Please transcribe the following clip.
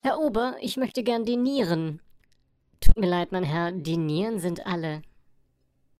Herr Ober, ich möchte gern dinieren. Tut mir leid, mein Herr, die Nieren sind alle.